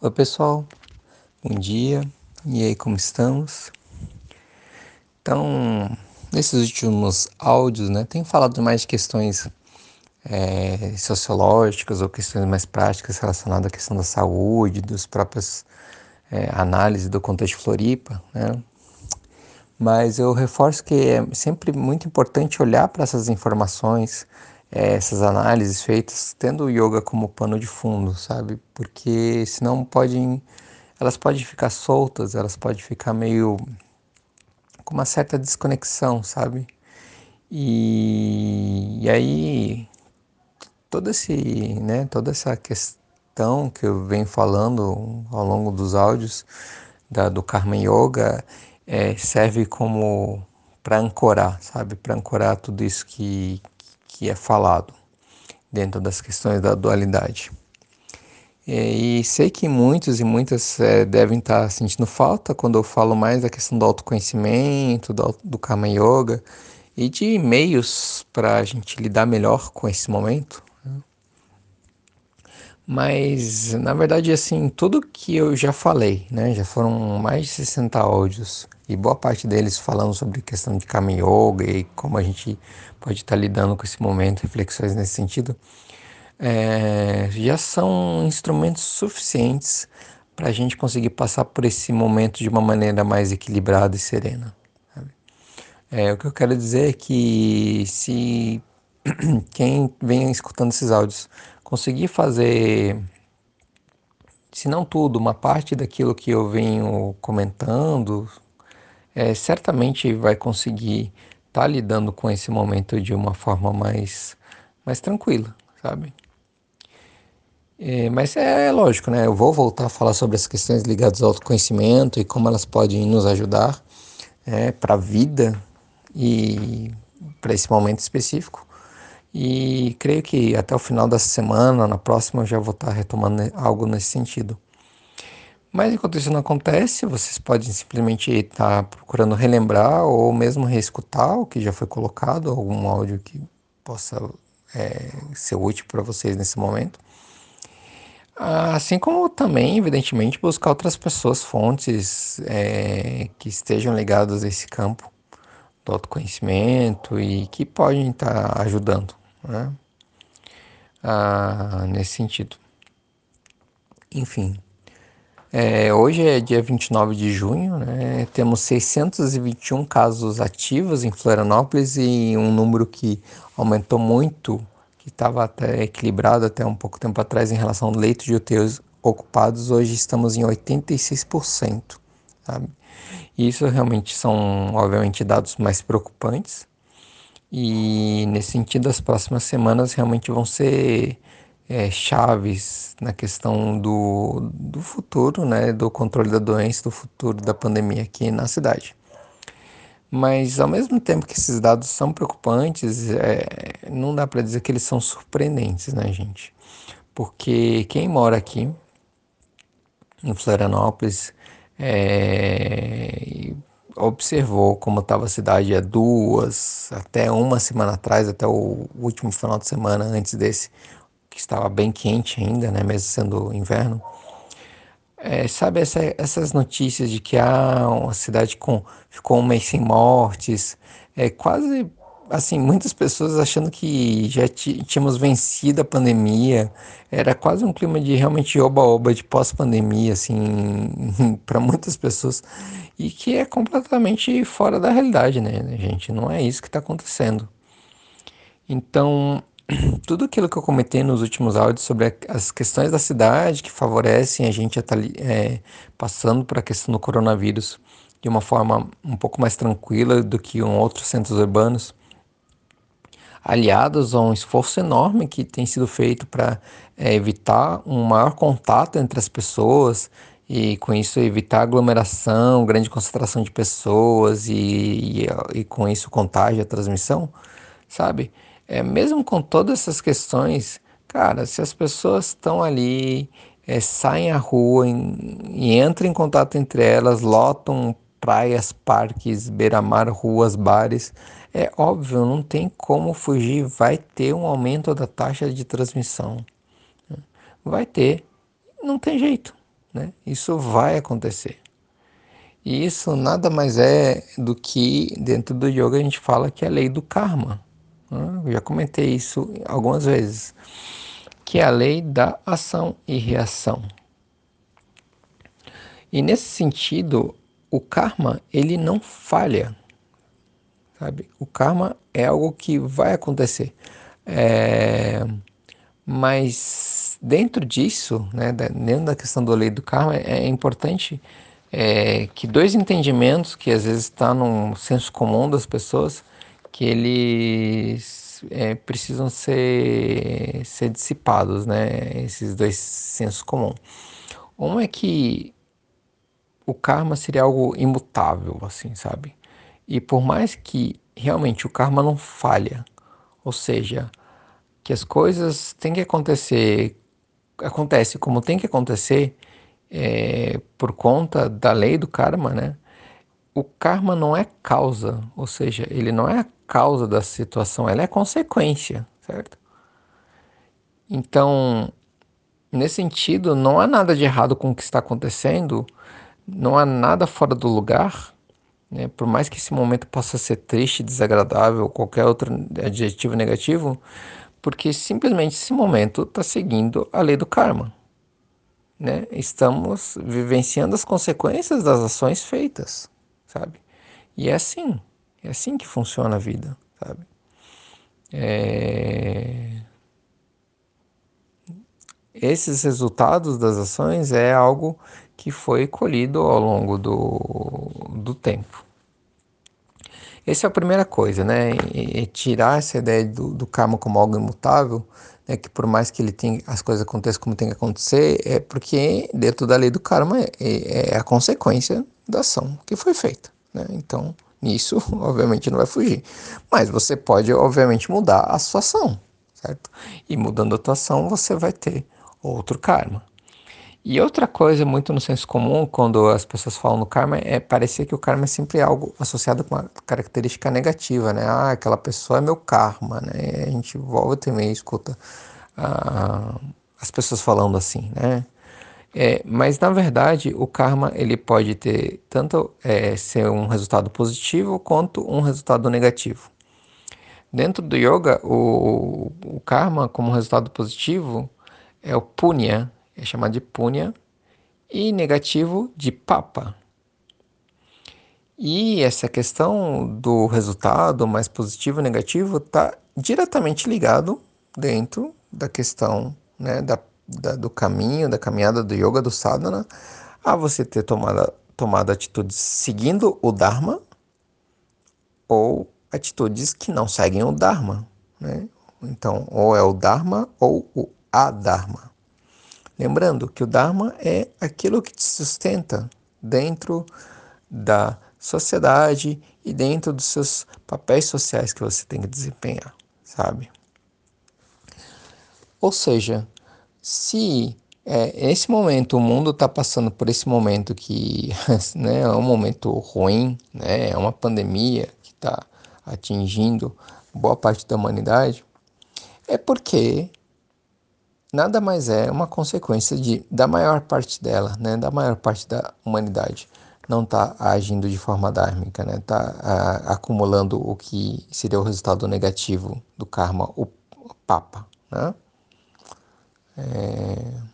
Oi pessoal, bom dia, e aí como estamos? Então, nesses últimos áudios, né, tenho falado mais de questões é, sociológicas ou questões mais práticas relacionadas à questão da saúde, dos próprios é, análises do contexto Floripa, né? Mas eu reforço que é sempre muito importante olhar para essas informações, é, essas análises feitas tendo o yoga como pano de fundo, sabe? Porque senão podem, elas podem ficar soltas, elas podem ficar meio com uma certa desconexão, sabe? E, e aí todo esse, né, toda essa questão que eu venho falando ao longo dos áudios da, do Karma Yoga é, serve como para ancorar, sabe? Para ancorar tudo isso que, que é falado dentro das questões da dualidade. E, e sei que muitos e muitas é, devem estar sentindo falta quando eu falo mais da questão do autoconhecimento, do, do Karma Yoga e de meios para a gente lidar melhor com esse momento. Né? Mas, na verdade, assim, tudo que eu já falei, né? Já foram mais de 60 áudios e boa parte deles falando sobre questão de Kama Yoga e como a gente pode estar lidando com esse momento, reflexões nesse sentido, é, já são instrumentos suficientes para a gente conseguir passar por esse momento de uma maneira mais equilibrada e serena. É, o que eu quero dizer é que se quem vem escutando esses áudios conseguir fazer, se não tudo, uma parte daquilo que eu venho comentando, é, certamente vai conseguir estar tá lidando com esse momento de uma forma mais, mais tranquila, sabe? É, mas é, é lógico, né? Eu vou voltar a falar sobre as questões ligadas ao autoconhecimento e como elas podem nos ajudar é, para a vida e para esse momento específico. E creio que até o final dessa semana, na próxima, eu já vou estar retomando algo nesse sentido. Mas enquanto isso não acontece, vocês podem simplesmente estar procurando relembrar ou mesmo reescutar o que já foi colocado, algum áudio que possa é, ser útil para vocês nesse momento. Assim como também, evidentemente, buscar outras pessoas, fontes é, que estejam ligadas a esse campo do autoconhecimento e que podem estar ajudando né? ah, nesse sentido. Enfim. É, hoje é dia 29 de junho, né? temos 621 casos ativos em Florianópolis e um número que aumentou muito, que estava até equilibrado até um pouco tempo atrás em relação ao leito de UTIs ocupados, hoje estamos em 86%. Sabe? Isso realmente são, obviamente, dados mais preocupantes. E nesse sentido, as próximas semanas realmente vão ser é, chaves na questão do, do futuro, né, do controle da doença, do futuro da pandemia aqui na cidade. Mas ao mesmo tempo que esses dados são preocupantes, é, não dá para dizer que eles são surpreendentes, né, gente? Porque quem mora aqui em Florianópolis é, observou como estava a cidade há duas, até uma semana atrás, até o último final de semana antes desse, que estava bem quente ainda, né, mesmo sendo inverno. É, sabe essa, essas notícias de que ah, uma cidade com, ficou um mês sem mortes, é quase assim muitas pessoas achando que já tínhamos vencido a pandemia, era quase um clima de realmente oba-oba de pós-pandemia assim para muitas pessoas e que é completamente fora da realidade, né, gente? Não é isso que está acontecendo. Então tudo aquilo que eu comentei nos últimos áudios sobre as questões da cidade que favorecem a gente a estar tá é, passando por a questão do coronavírus de uma forma um pouco mais tranquila do que em outros centros urbanos, aliados a um esforço enorme que tem sido feito para é, evitar um maior contato entre as pessoas e com isso evitar aglomeração, grande concentração de pessoas e, e, e com isso contágio, a transmissão, sabe? É, mesmo com todas essas questões, cara, se as pessoas estão ali, é, saem à rua em, e entram em contato entre elas, lotam praias, parques, beira-mar, ruas, bares, é óbvio, não tem como fugir, vai ter um aumento da taxa de transmissão. Vai ter, não tem jeito. né? Isso vai acontecer. E isso nada mais é do que dentro do yoga a gente fala que é a lei do karma. Né? Já comentei isso algumas vezes, que é a lei da ação e reação. E nesse sentido, o karma ele não falha, sabe? O karma é algo que vai acontecer, é... mas dentro disso, né, dentro da questão da lei do karma, é importante é, que dois entendimentos que às vezes está no senso comum das pessoas, que eles é, precisam ser, ser dissipados, né? Esses dois sensos comuns. Um é que o karma seria algo imutável, assim, sabe? E por mais que realmente o karma não falha, ou seja, que as coisas têm que acontecer, acontece como tem que acontecer, é, por conta da lei do karma, né? O karma não é causa, ou seja, ele não é a causa da situação, ela é consequência, certo? Então, nesse sentido, não há nada de errado com o que está acontecendo, não há nada fora do lugar, né? por mais que esse momento possa ser triste, desagradável, qualquer outro adjetivo negativo, porque simplesmente esse momento está seguindo a lei do karma né, estamos vivenciando as consequências das ações feitas, sabe? E é assim, é assim que funciona a vida, sabe? É... Esses resultados das ações é algo que foi colhido ao longo do, do tempo. Essa é a primeira coisa, né? E, tirar essa ideia do, do karma como algo imutável né, que por mais que ele tenha, as coisas aconteçam como tem que acontecer, é porque dentro da lei do karma é, é a consequência da ação que foi feita. Né? Então, nisso, obviamente, não vai fugir. Mas você pode, obviamente, mudar a sua ação, certo? E mudando a tua ação, você vai ter outro karma. E outra coisa muito no senso comum, quando as pessoas falam no karma, é parecer que o karma é sempre algo associado com uma característica negativa, né? Ah, aquela pessoa é meu karma, né? A gente volta e meio escuta ah, as pessoas falando assim, né? É, mas na verdade o karma ele pode ter tanto é, ser um resultado positivo quanto um resultado negativo. Dentro do yoga, o, o karma como resultado positivo é o punya, é chamado de punya, e negativo de papa. E essa questão do resultado mais positivo e negativo está diretamente ligado dentro da questão né, da, da, do caminho, da caminhada do yoga, do sadhana, a você ter tomado, tomado atitudes seguindo o Dharma ou atitudes que não seguem o Dharma. Né? Então, ou é o Dharma ou o Adharma. Lembrando que o Dharma é aquilo que te sustenta dentro da sociedade e dentro dos seus papéis sociais que você tem que desempenhar, sabe? Ou seja, se é, nesse momento o mundo está passando por esse momento que né, é um momento ruim, né, é uma pandemia que está atingindo boa parte da humanidade, é porque nada mais é uma consequência de, da maior parte dela, né, da maior parte da humanidade não está agindo de forma dármica, né, está acumulando o que seria o resultado negativo do karma, o, papa, né? É...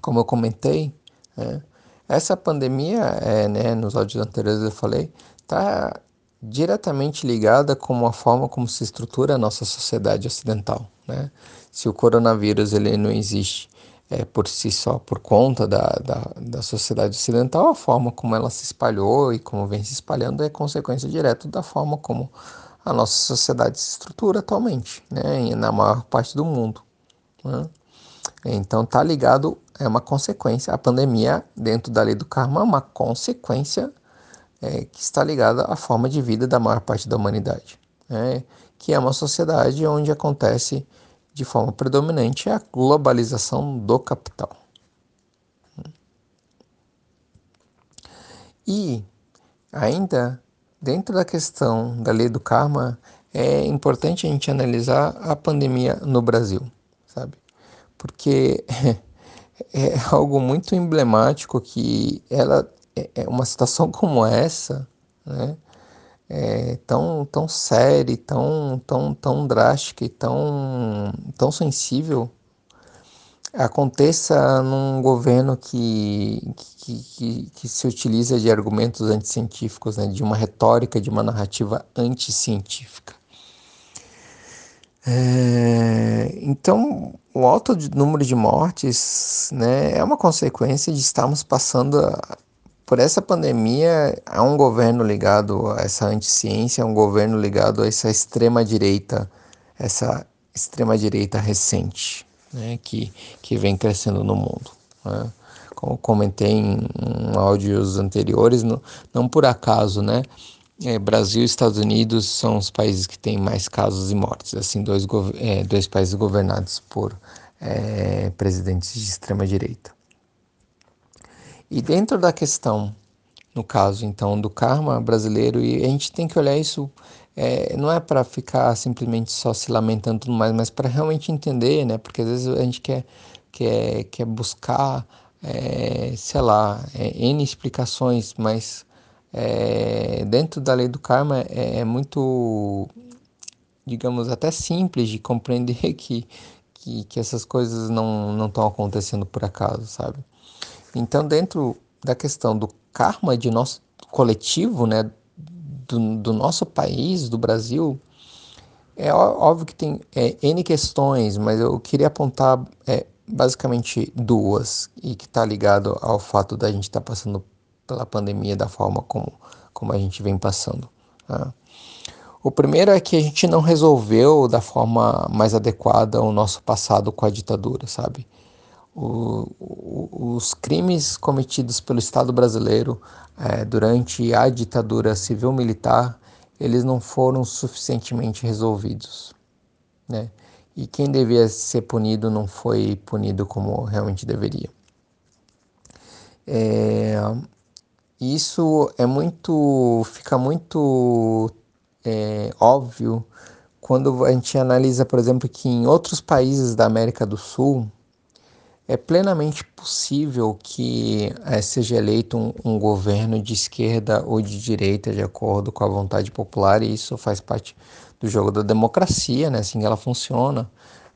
Como eu comentei, né, essa pandemia, é, né, nos áudios anteriores eu falei, está diretamente ligada com a forma como se estrutura a nossa sociedade ocidental. Né? Se o coronavírus ele não existe é, por si só, por conta da, da, da sociedade ocidental, a forma como ela se espalhou e como vem se espalhando é consequência direta da forma como a nossa sociedade se estrutura atualmente, né? na maior parte do mundo. Né? Então está ligado, é uma consequência, a pandemia dentro da lei do karma é uma consequência é, que está ligada à forma de vida da maior parte da humanidade, né? que é uma sociedade onde acontece de forma predominante a globalização do capital. E ainda dentro da questão da lei do karma, é importante a gente analisar a pandemia no Brasil, sabe? Porque é algo muito emblemático que ela é, é uma situação como essa, né? É tão, tão séria, tão, tão, tão drástica e tão, tão sensível aconteça num governo que, que, que, que, se utiliza de argumentos anticientíficos, né, de uma retórica, de uma narrativa anticientífica. É, então, o alto número de mortes né, é uma consequência de estarmos passando a, por essa pandemia a um governo ligado a essa anticiência, a um governo ligado a essa extrema-direita, essa extrema-direita recente né, que, que vem crescendo no mundo. Né? Como comentei em, áudios anteriores, não, não por acaso, né? É, Brasil e Estados Unidos são os países que têm mais casos e mortes, assim, dois, é, dois países governados por é, presidentes de extrema direita. E dentro da questão, no caso então do karma brasileiro, e a gente tem que olhar isso é, não é para ficar simplesmente só se lamentando tudo mais, mas para realmente entender, né? Porque às vezes a gente quer, quer, quer buscar, é, sei lá, é, N explicações, mas é, dentro da lei do karma é, é, muito, digamos, até simples de compreender que, que, que essas coisas não estão acontecendo por acaso, sabe? Então, dentro da questão do karma de nosso coletivo, né, do, do nosso país, do Brasil, é óbvio que tem é, N questões, mas eu queria apontar é, basicamente duas, e que está ligado ao fato da gente estar tá passando pela pandemia da forma como, como a gente vem passando. Tá? O primeiro é que a gente não resolveu da forma mais adequada o nosso passado com a ditadura, sabe? O, o, os crimes cometidos pelo Estado brasileiro é, durante a ditadura civil-militar, eles não foram suficientemente resolvidos, né? E quem devia ser punido não foi punido como realmente deveria. É, isso é muito, fica muito é, óbvio quando a gente analisa, por exemplo, que em outros países da América do Sul, é plenamente possível que é, seja eleito um, um, governo de esquerda ou de direita, de acordo com a vontade popular, e isso faz parte do jogo da democracia, né? assim ela funciona.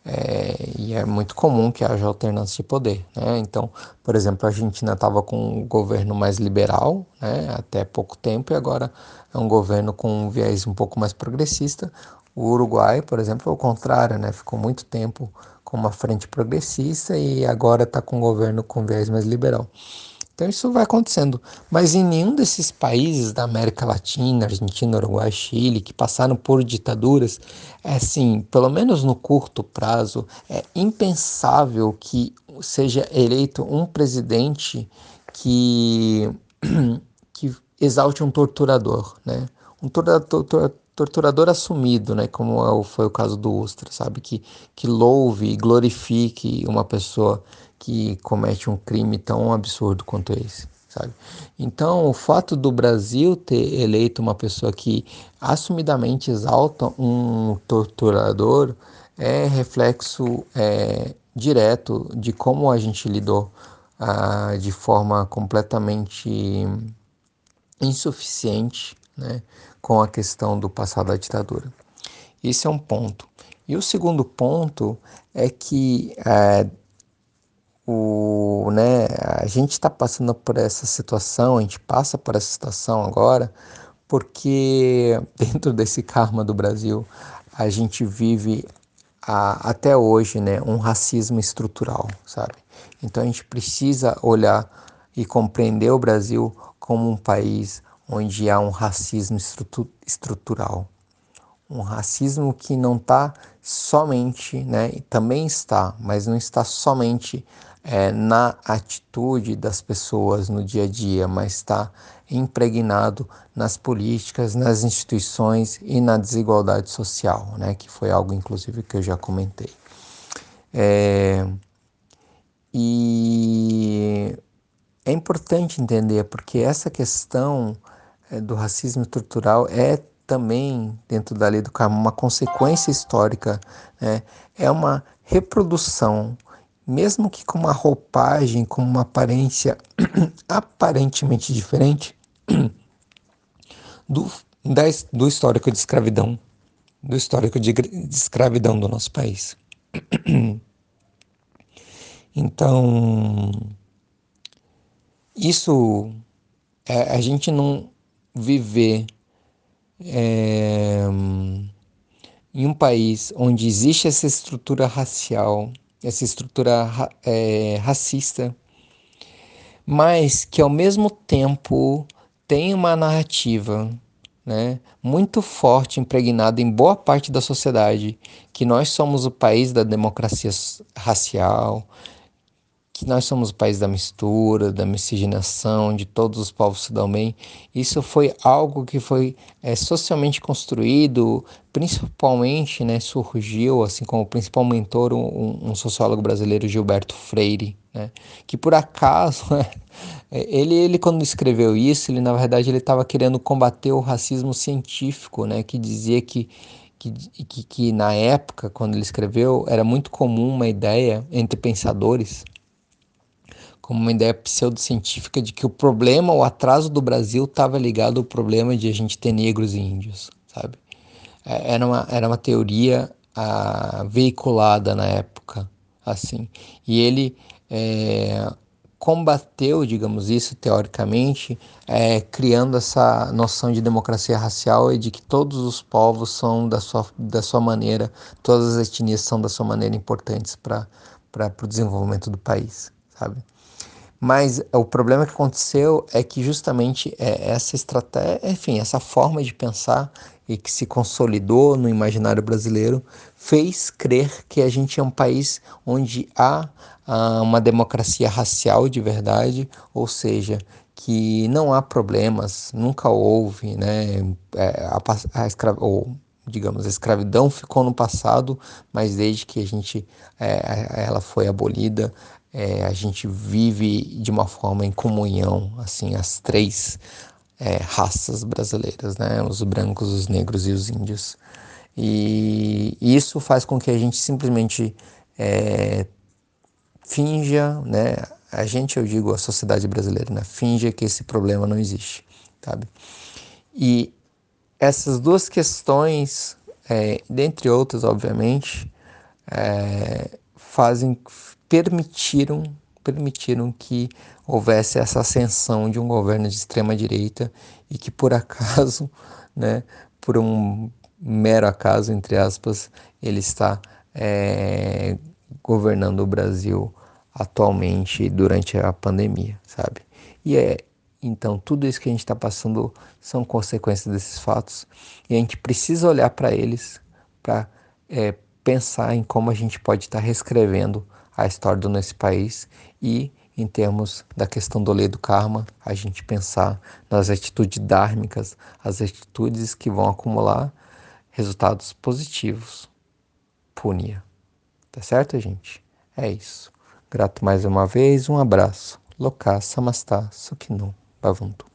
É, e é muito comum que haja alternância de poder. Né? Então, por exemplo, a Argentina estava com um governo mais liberal né? até pouco tempo e agora é um governo com um viés um pouco mais progressista. O Uruguai, por exemplo, é o contrário, né? ficou muito tempo com uma frente progressista e agora está com um governo com viés mais liberal. Então isso vai acontecendo. Mas em nenhum desses países da América Latina, Argentina, Uruguai, Chile, que passaram por ditaduras, é assim, pelo menos no curto prazo, é impensável que seja eleito um presidente que, que exalte um torturador, né? Um torturador, torturador assumido, né, como é foi o caso do Ustra, sabe, que, que louve e glorifique uma pessoa que comete um crime tão absurdo quanto esse, sabe? Então, o fato do Brasil ter eleito uma pessoa que assumidamente exalta um torturador é reflexo é, direto de como a gente lidou ah, de forma completamente insuficiente né, com a questão do passado da ditadura. Esse é um ponto. E o segundo ponto é que é, o, né, a gente está passando por essa situação, a gente passa por essa situação agora, porque dentro desse karma do Brasil, a gente vive a, até hoje né, um racismo estrutural, sabe? Então a gente precisa olhar e compreender o Brasil como um país onde há um racismo estrutural. Um racismo que não está somente, né, também está, mas não está somente é, na atitude das pessoas no dia a dia, mas está impregnado nas políticas, nas instituições e na desigualdade social, né, que foi algo inclusive que eu já comentei. É, e é importante entender porque essa questão do racismo estrutural é também, dentro da lei do karma, uma consequência histórica, né? é uma reprodução mesmo que com uma roupagem, com uma aparência aparentemente diferente do, da, do histórico de escravidão, do histórico de, de escravidão do nosso país. Então, isso é, a gente não viver é, em um país onde existe essa estrutura racial, essa estrutura é, racista, mas que ao mesmo tempo tem uma narrativa né, muito forte, impregnada em boa parte da sociedade, que nós somos o país da democracia racial, que nós somos o país da mistura, da miscigenação, de todos os povos se dão bem. Isso foi algo que foi é, socialmente construído, principalmente, né, surgiu, assim como o principal mentor, um, um sociólogo brasileiro, Gilberto Freire, né, que por acaso, ele, ele quando escreveu isso, ele na verdade ele estava querendo combater o racismo científico, né, que dizia que que, que, que, na época, quando ele escreveu, era muito comum uma ideia entre pensadores como uma ideia pseudocientífica de que o problema, o atraso do Brasil estava ligado ao problema de a gente ter negros e índios, sabe? É, era uma, era uma teoria ah, veiculada na época, assim. E ele é, combateu, digamos isso, teoricamente, é, criando essa noção de democracia racial e de que todos os povos são da sua, da sua maneira, todas as etnias são da sua maneira importantes para o desenvolvimento do país, sabe? Mas o problema que aconteceu é que justamente é, essa estratégia, enfim, essa forma de pensar e que se consolidou no imaginário brasileiro fez crer que a gente é um país onde há, uma democracia racial de verdade, ou seja, que não há problemas, nunca houve, né? É, a, a escra ou, digamos, a escravidão ficou no passado, mas desde que a gente, é, ela foi abolida, é, a gente vive de uma forma em comunhão, assim, as três é, raças brasileiras, né? Os brancos, os negros e os índios. E isso faz com que a gente simplesmente é, finja, né? A gente, eu digo, a sociedade brasileira, né? Finja que esse problema não existe, sabe? E essas duas questões, é, dentre outras, obviamente, é, fazem permitiram permitiram que houvesse essa ascensão de um governo de extrema direita e que por acaso, né, por um mero acaso entre aspas, ele está é, governando o Brasil atualmente durante a pandemia, sabe? E é então tudo isso que a gente está passando são consequências desses fatos e a gente precisa olhar para eles para é, pensar em como a gente pode estar tá reescrevendo a história do nosso país e, em termos da questão do lei do karma, a gente pensar nas atitudes dármicas, as atitudes que vão acumular resultados positivos. Punia. Tá certo, gente? É isso. Grato mais uma vez, um abraço. Loka Samastha Sukhinu Bhavantu.